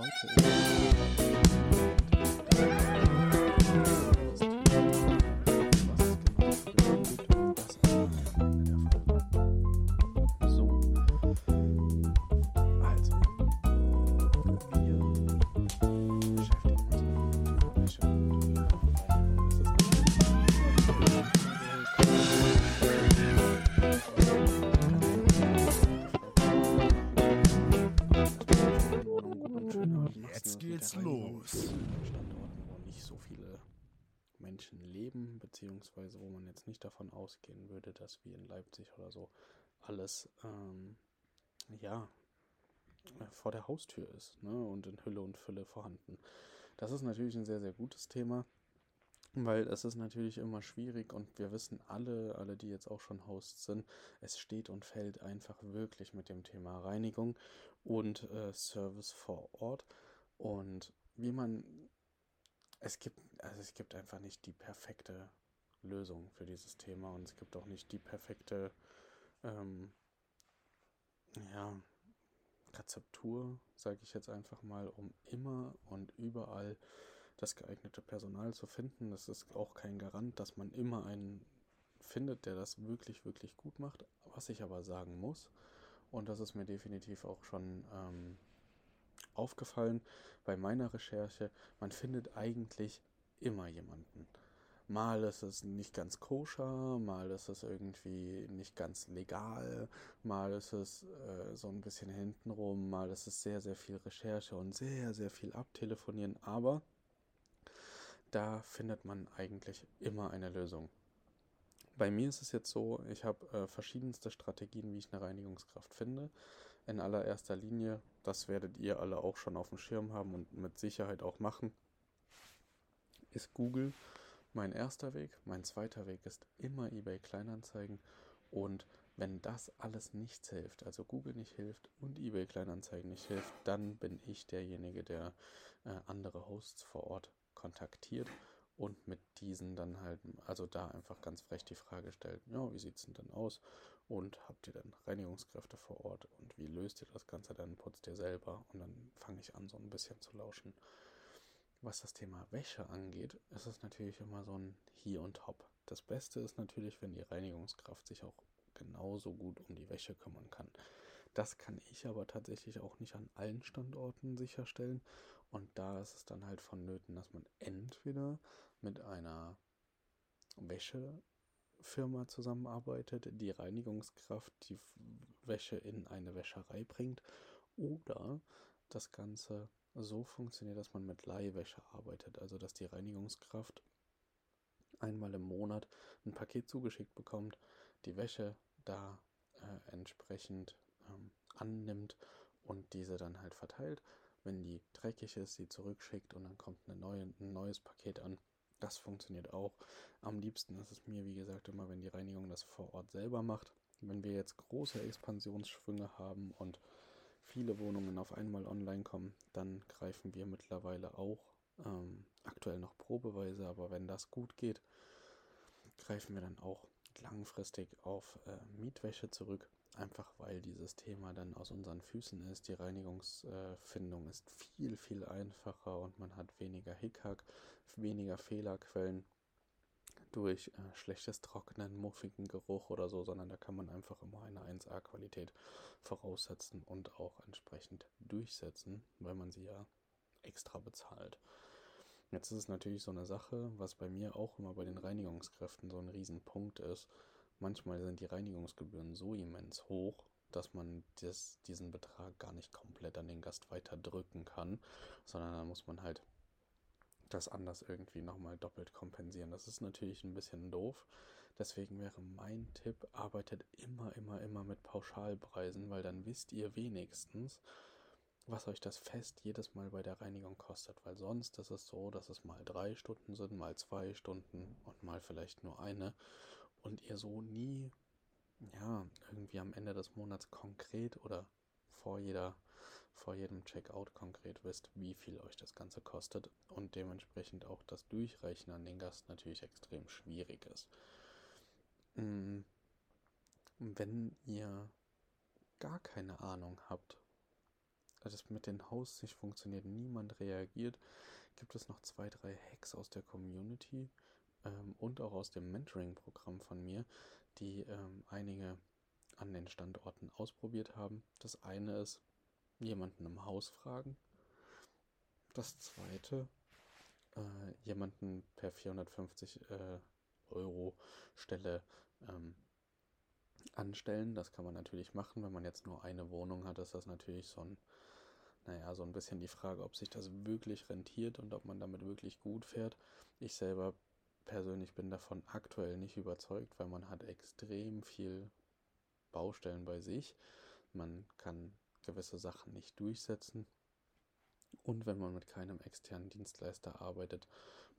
heute So. Leben, beziehungsweise wo man jetzt nicht davon ausgehen würde, dass wie in Leipzig oder so alles ähm, ja vor der Haustür ist ne? und in Hülle und Fülle vorhanden. Das ist natürlich ein sehr, sehr gutes Thema, weil es ist natürlich immer schwierig und wir wissen alle, alle, die jetzt auch schon Hosts sind, es steht und fällt einfach wirklich mit dem Thema Reinigung und äh, Service vor Ort und wie man es gibt, also es gibt einfach nicht die perfekte Lösung für dieses Thema und es gibt auch nicht die perfekte ähm, ja, Rezeptur, sage ich jetzt einfach mal, um immer und überall das geeignete Personal zu finden. Das ist auch kein Garant, dass man immer einen findet, der das wirklich, wirklich gut macht. Was ich aber sagen muss, und das ist mir definitiv auch schon ähm, aufgefallen bei meiner Recherche, man findet eigentlich immer jemanden. Mal ist es nicht ganz koscher, mal ist es irgendwie nicht ganz legal, mal ist es äh, so ein bisschen hintenrum, mal ist es sehr, sehr viel Recherche und sehr, sehr viel abtelefonieren, aber da findet man eigentlich immer eine Lösung. Bei mir ist es jetzt so, ich habe äh, verschiedenste Strategien, wie ich eine Reinigungskraft finde. In allererster Linie, das werdet ihr alle auch schon auf dem Schirm haben und mit Sicherheit auch machen, ist Google mein erster Weg. Mein zweiter Weg ist immer eBay Kleinanzeigen. Und wenn das alles nichts hilft, also Google nicht hilft und eBay Kleinanzeigen nicht hilft, dann bin ich derjenige, der äh, andere Hosts vor Ort kontaktiert und mit diesen dann halt, also da einfach ganz frech die Frage stellt, ja, wie sieht es denn dann aus? Und habt ihr denn Reinigungskräfte vor Ort? Und wie löst ihr das Ganze? Dann putzt ihr selber und dann fange ich an, so ein bisschen zu lauschen. Was das Thema Wäsche angeht, ist es natürlich immer so ein Hier und Hop. Das Beste ist natürlich, wenn die Reinigungskraft sich auch genauso gut um die Wäsche kümmern kann. Das kann ich aber tatsächlich auch nicht an allen Standorten sicherstellen. Und da ist es dann halt vonnöten, dass man entweder mit einer Wäschefirma zusammenarbeitet, die Reinigungskraft die Wäsche in eine Wäscherei bringt, oder das Ganze so funktioniert, dass man mit Leihwäsche arbeitet, also dass die Reinigungskraft einmal im Monat ein Paket zugeschickt bekommt, die Wäsche da äh, entsprechend ähm, annimmt und diese dann halt verteilt. Wenn die dreckig ist, sie zurückschickt und dann kommt neue, ein neues Paket an. Das funktioniert auch. Am liebsten ist es mir, wie gesagt, immer, wenn die Reinigung das vor Ort selber macht. Wenn wir jetzt große Expansionsschwünge haben und viele Wohnungen auf einmal online kommen, dann greifen wir mittlerweile auch ähm, aktuell noch probeweise, aber wenn das gut geht, greifen wir dann auch langfristig auf äh, Mietwäsche zurück, einfach weil dieses Thema dann aus unseren Füßen ist. Die Reinigungsfindung ist viel, viel einfacher und man hat weniger Hickhack, weniger Fehlerquellen durch äh, schlechtes Trocknen, muffigen Geruch oder so, sondern da kann man einfach immer eine 1A-Qualität voraussetzen und auch entsprechend durchsetzen, weil man sie ja extra bezahlt. Jetzt ist es natürlich so eine Sache, was bei mir auch immer bei den Reinigungskräften so ein Riesenpunkt ist. Manchmal sind die Reinigungsgebühren so immens hoch, dass man das, diesen Betrag gar nicht komplett an den Gast weiter drücken kann, sondern dann muss man halt das anders irgendwie nochmal doppelt kompensieren. Das ist natürlich ein bisschen doof. Deswegen wäre mein Tipp, arbeitet immer, immer, immer mit Pauschalpreisen, weil dann wisst ihr wenigstens, was euch das Fest jedes Mal bei der Reinigung kostet. Weil sonst ist es so, dass es mal drei Stunden sind, mal zwei Stunden und mal vielleicht nur eine. Und ihr so nie, ja, irgendwie am Ende des Monats konkret oder vor jeder vor jedem Checkout konkret wisst, wie viel euch das Ganze kostet und dementsprechend auch das Durchrechnen an den Gast natürlich extrem schwierig ist. Wenn ihr gar keine Ahnung habt, das mit dem Haus nicht funktioniert, niemand reagiert, gibt es noch zwei, drei Hacks aus der Community ähm, und auch aus dem Mentoring-Programm von mir, die ähm, einige an den Standorten ausprobiert haben. Das eine ist, jemanden im Haus fragen. Das zweite, äh, jemanden per 450 äh, Euro Stelle ähm, anstellen. Das kann man natürlich machen. Wenn man jetzt nur eine Wohnung hat, ist das natürlich so ein, naja, so ein bisschen die Frage, ob sich das wirklich rentiert und ob man damit wirklich gut fährt. Ich selber persönlich bin davon aktuell nicht überzeugt, weil man hat extrem viel Baustellen bei sich. Man kann gewisse Sachen nicht durchsetzen. Und wenn man mit keinem externen Dienstleister arbeitet,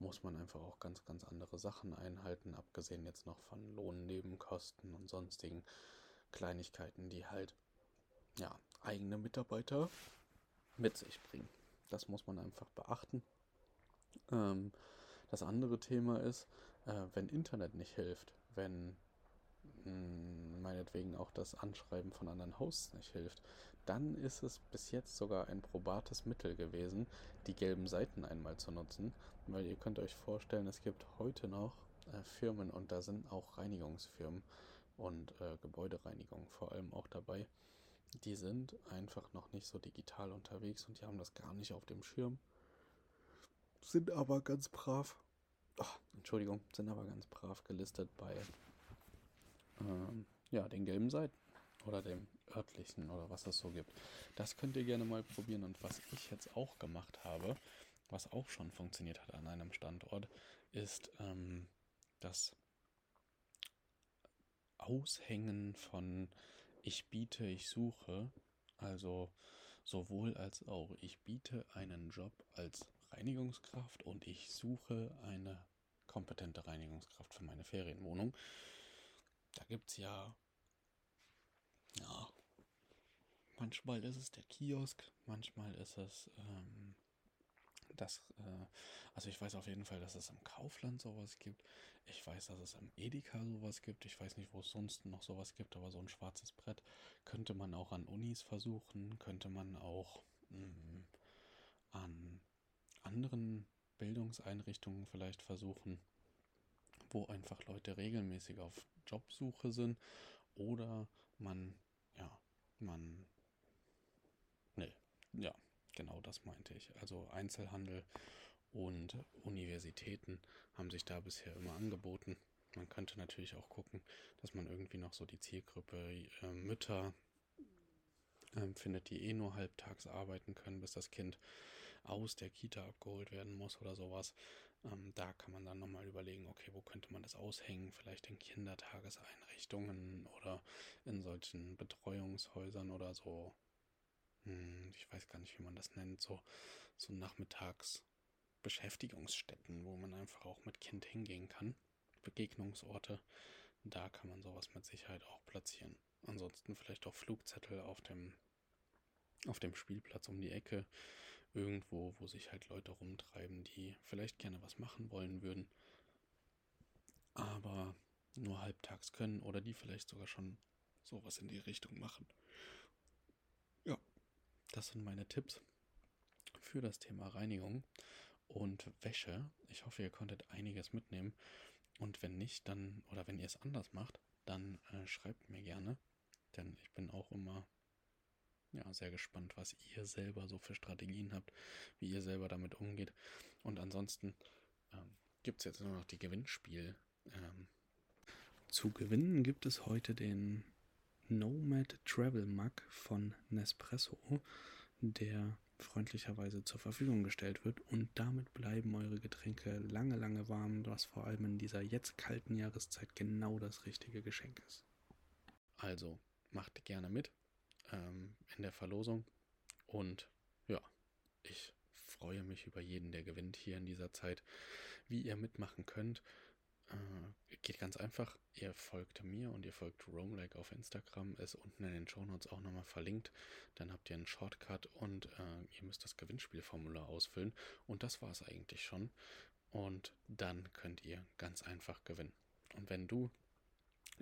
muss man einfach auch ganz, ganz andere Sachen einhalten, abgesehen jetzt noch von Lohnnebenkosten und sonstigen Kleinigkeiten, die halt ja, eigene Mitarbeiter mit sich bringen. Das muss man einfach beachten. Ähm, das andere Thema ist, äh, wenn Internet nicht hilft, wenn mh, hm, meinetwegen auch das Anschreiben von anderen Hosts nicht hilft, dann ist es bis jetzt sogar ein probates Mittel gewesen, die gelben Seiten einmal zu nutzen, weil ihr könnt euch vorstellen, es gibt heute noch äh, Firmen und da sind auch Reinigungsfirmen und äh, Gebäudereinigung vor allem auch dabei. Die sind einfach noch nicht so digital unterwegs und die haben das gar nicht auf dem Schirm. Sind aber ganz brav. Oh, Entschuldigung, sind aber ganz brav gelistet bei ähm, ja, den gelben Seiten oder dem örtlichen oder was es so gibt. Das könnt ihr gerne mal probieren. Und was ich jetzt auch gemacht habe, was auch schon funktioniert hat an einem Standort, ist ähm, das Aushängen von ich biete, ich suche. Also sowohl als auch. Ich biete einen Job als Reinigungskraft und ich suche eine kompetente Reinigungskraft für meine Ferienwohnung. Da gibt es ja, ja, manchmal ist es der Kiosk, manchmal ist es ähm, das, äh, also ich weiß auf jeden Fall, dass es im Kaufland sowas gibt. Ich weiß, dass es im Edeka sowas gibt. Ich weiß nicht, wo es sonst noch sowas gibt, aber so ein schwarzes Brett könnte man auch an Unis versuchen, könnte man auch mh, mm, an anderen Bildungseinrichtungen vielleicht versuchen, wo einfach Leute regelmäßig auf Jobsuche sind oder man, ja, man, nee, ja, genau das meinte ich. Also Einzelhandel und Universitäten haben sich da bisher immer angeboten. Man könnte natürlich auch gucken, dass man irgendwie noch so die Zielgruppe äh, Mütter äh, findet, die eh nur halbtags arbeiten können, bis das Kind aus der Kita abgeholt werden muss oder sowas. Ähm, da kann man dann nochmal überlegen, okay, wo könnte man das aushängen? Vielleicht in Kindertageseinrichtungen oder in solchen Betreuungshäusern oder so. Hm, ich weiß gar nicht, wie man das nennt. So, so nachmittags Beschäftigungsstätten, wo man einfach auch mit Kind hingehen kann. Begegnungsorte. Da kann man sowas mit Sicherheit auch platzieren. Ansonsten vielleicht auch Flugzettel auf dem, auf dem Spielplatz um die Ecke irgendwo, wo sich halt Leute rumtreiben, die vielleicht gerne was machen wollen würden, aber nur halbtags können oder die vielleicht sogar schon sowas in die Richtung machen. Ja, das sind meine Tipps für das Thema Reinigung und Wäsche. Ich hoffe, ihr konntet einiges mitnehmen. Und wenn nicht, dann, oder wenn ihr es anders macht, dann äh, schreibt mir gerne. Denn ich bin auch immer ja, sehr gespannt, was ihr selber so für Strategien habt, wie ihr selber damit umgeht. Und ansonsten ähm, gibt es jetzt nur noch die Gewinnspiel. Ähm, zu gewinnen gibt es heute den Nomad Travel Mug von Nespresso, der freundlicherweise zur Verfügung gestellt wird und damit bleiben eure Getränke lange, lange warm, was vor allem in dieser jetzt kalten Jahreszeit genau das richtige Geschenk ist. Also macht gerne mit ähm, in der Verlosung. Und ja, ich freue mich über jeden, der gewinnt hier in dieser Zeit. Wie ihr mitmachen könnt, äh, geht ganz einfach. Ihr folgt mir und ihr folgt Roamlike auf Instagram. Ist unten in den Shownotes auch nochmal verlinkt. Dann habt ihr einen Shortcut und äh, ihr müsst das Gewinnspielformular ausfüllen. Und das war es eigentlich schon. Und dann könnt ihr ganz einfach gewinnen. Und wenn du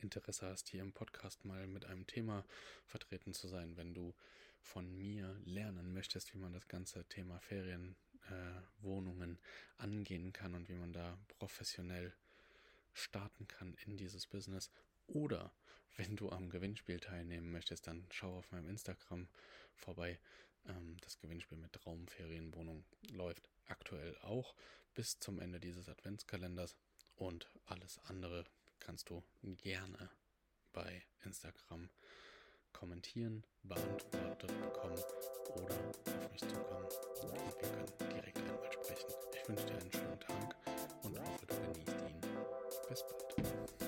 Interesse hast, hier im Podcast mal mit einem Thema vertreten zu sein, wenn du von mir lernen möchtest, wie man das ganze Thema Ferienwohnungen äh, angehen kann und wie man da professionell starten kann in dieses Business. Oder wenn du am Gewinnspiel teilnehmen möchtest, dann schau auf meinem Instagram vorbei. Ähm, das Gewinnspiel mit Traumferienwohnung läuft aktuell auch bis zum Ende dieses Adventskalenders und alles andere kannst du gerne bei Instagram kommentieren, beantwortet bekommen oder auf mich zukommen und wir können direkt einmal sprechen. Ich wünsche dir einen schönen Tag und hoffe, du genießt ihn. Bis bald.